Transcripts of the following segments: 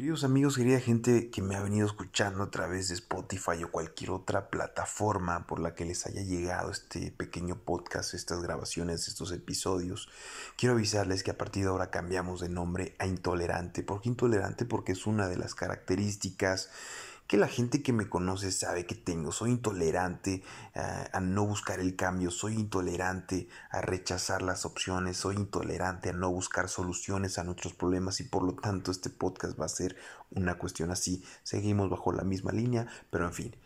Queridos amigos, querida gente que me ha venido escuchando a través de Spotify o cualquier otra plataforma por la que les haya llegado este pequeño podcast, estas grabaciones, estos episodios, quiero avisarles que a partir de ahora cambiamos de nombre a Intolerante. ¿Por qué Intolerante? Porque es una de las características que la gente que me conoce sabe que tengo. Soy intolerante a no buscar el cambio, soy intolerante a rechazar las opciones, soy intolerante a no buscar soluciones a nuestros problemas y por lo tanto este podcast va a ser una cuestión así. Seguimos bajo la misma línea, pero en fin.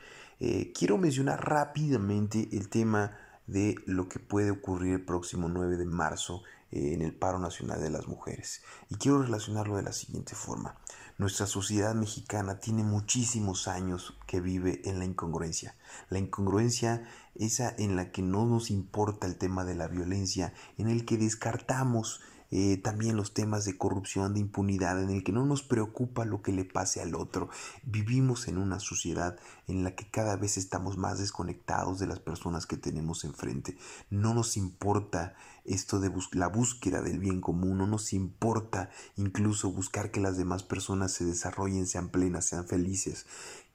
Eh, quiero mencionar rápidamente el tema de lo que puede ocurrir el próximo 9 de marzo eh, en el paro nacional de las mujeres. Y quiero relacionarlo de la siguiente forma. Nuestra sociedad mexicana tiene muchísimos años que vive en la incongruencia. La incongruencia esa en la que no nos importa el tema de la violencia, en el que descartamos eh, también los temas de corrupción, de impunidad, en el que no nos preocupa lo que le pase al otro. Vivimos en una sociedad en la que cada vez estamos más desconectados de las personas que tenemos enfrente. No nos importa esto de la búsqueda del bien común, no nos importa incluso buscar que las demás personas se desarrollen, sean plenas, sean felices.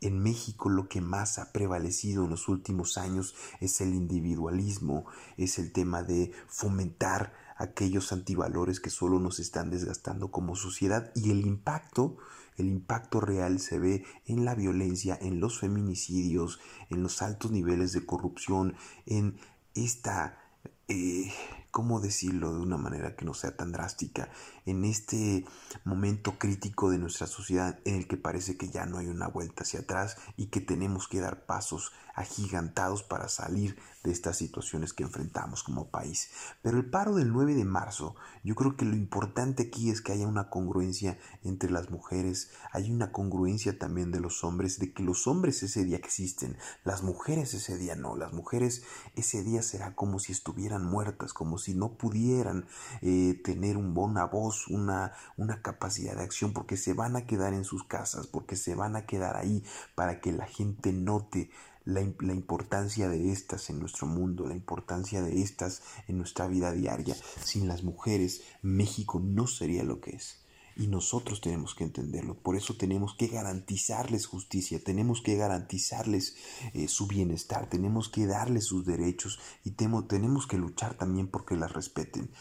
En México lo que más ha prevalecido en los últimos años es el individualismo, es el tema de fomentar aquellos antivalores que solo nos están desgastando como sociedad y el impacto, el impacto real se ve en la violencia, en los feminicidios, en los altos niveles de corrupción, en esta eh, ¿cómo decirlo de una manera que no sea tan drástica? En este momento crítico de nuestra sociedad en el que parece que ya no hay una vuelta hacia atrás y que tenemos que dar pasos agigantados para salir de estas situaciones que enfrentamos como país. Pero el paro del 9 de marzo, yo creo que lo importante aquí es que haya una congruencia entre las mujeres, hay una congruencia también de los hombres, de que los hombres ese día existen, las mujeres ese día no, las mujeres ese día será como si estuvieran muertas, como si no pudieran eh, tener un, una voz, una, una capacidad de acción, porque se van a quedar en sus casas, porque se van a quedar ahí para que la gente note la, la, importancia de estas en nuestro mundo, la importancia de estas en nuestra vida diaria. Sin las mujeres, México no sería lo que es. Y nosotros tenemos que entenderlo. Por eso tenemos que garantizarles justicia, tenemos que garantizarles eh, su bienestar, tenemos que darles sus derechos y tenemos que luchar también porque las respeten.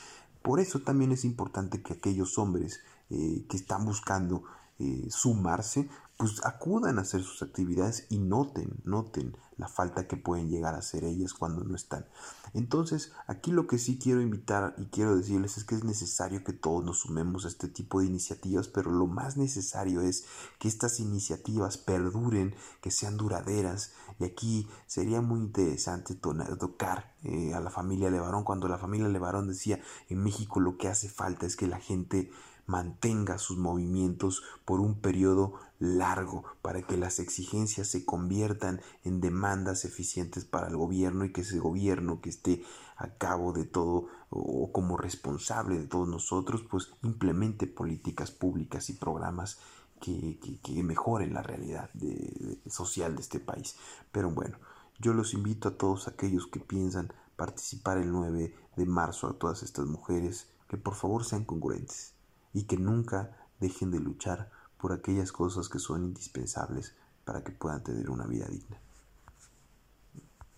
Por eso también es importante que aquellos hombres eh, que están buscando eh, sumarse, pues acudan a hacer sus actividades y noten, noten la falta que pueden llegar a hacer ellas cuando no están. Entonces, aquí lo que sí quiero invitar y quiero decirles es que es necesario que todos nos sumemos a este tipo de iniciativas, pero lo más necesario es que estas iniciativas perduren, que sean duraderas. Y aquí sería muy interesante tocar eh, a la familia Levarón, cuando la familia Levarón decía, en México lo que hace falta es que la gente mantenga sus movimientos por un periodo largo para que las exigencias se conviertan en demandas eficientes para el gobierno y que ese gobierno que esté a cabo de todo o como responsable de todos nosotros pues implemente políticas públicas y programas que, mejoren la realidad social de este país. Pero bueno, yo los invito a todos aquellos que piensan participar el 9 de marzo a todas estas mujeres que por favor sean congruentes y que nunca dejen de luchar por aquellas cosas que son indispensables para que puedan tener una vida digna.